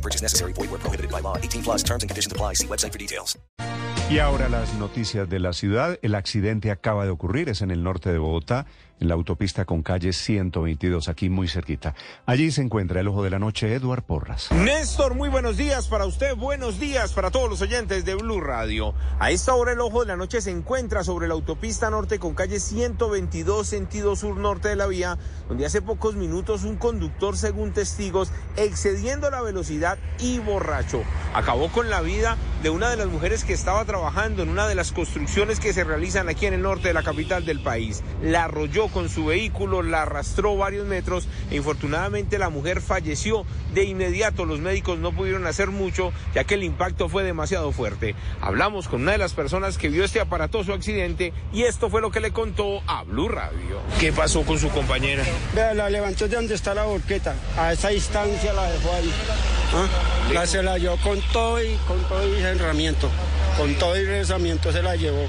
No purchase necessary. Void where prohibited by law. 18 plus terms and conditions apply. See website for details. Y ahora las noticias de la ciudad. El accidente acaba de ocurrir, es en el norte de Bogotá, en la autopista con calle 122, aquí muy cerquita. Allí se encuentra el ojo de la noche, Eduard Porras. Néstor, muy buenos días para usted, buenos días para todos los oyentes de Blue Radio. A esta hora el ojo de la noche se encuentra sobre la autopista norte con calle 122, sentido sur-norte de la vía, donde hace pocos minutos un conductor, según testigos, excediendo la velocidad y borracho, acabó con la vida de una de las mujeres que estaba trabajando en una de las construcciones que se realizan aquí en el norte de la capital del país. La arrolló con su vehículo, la arrastró varios metros e infortunadamente la mujer falleció de inmediato. Los médicos no pudieron hacer mucho ya que el impacto fue demasiado fuerte. Hablamos con una de las personas que vio este aparatoso accidente y esto fue lo que le contó a Blue Radio. ¿Qué pasó con su compañera? Vea, la levantó de donde está la volqueta. A esa distancia la dejó ahí. ¿Ah? La se la llevó con todo y con todo y herramiento. Con todo y rezamiento se la llevó.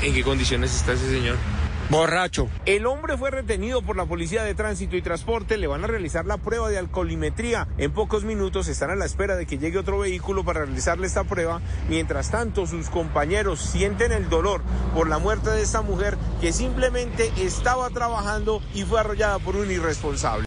¿En qué condiciones está ese señor? Borracho. El hombre fue retenido por la Policía de Tránsito y Transporte. Le van a realizar la prueba de alcoholimetría. En pocos minutos están a la espera de que llegue otro vehículo para realizarle esta prueba. Mientras tanto, sus compañeros sienten el dolor por la muerte de esta mujer que simplemente estaba trabajando y fue arrollada por un irresponsable.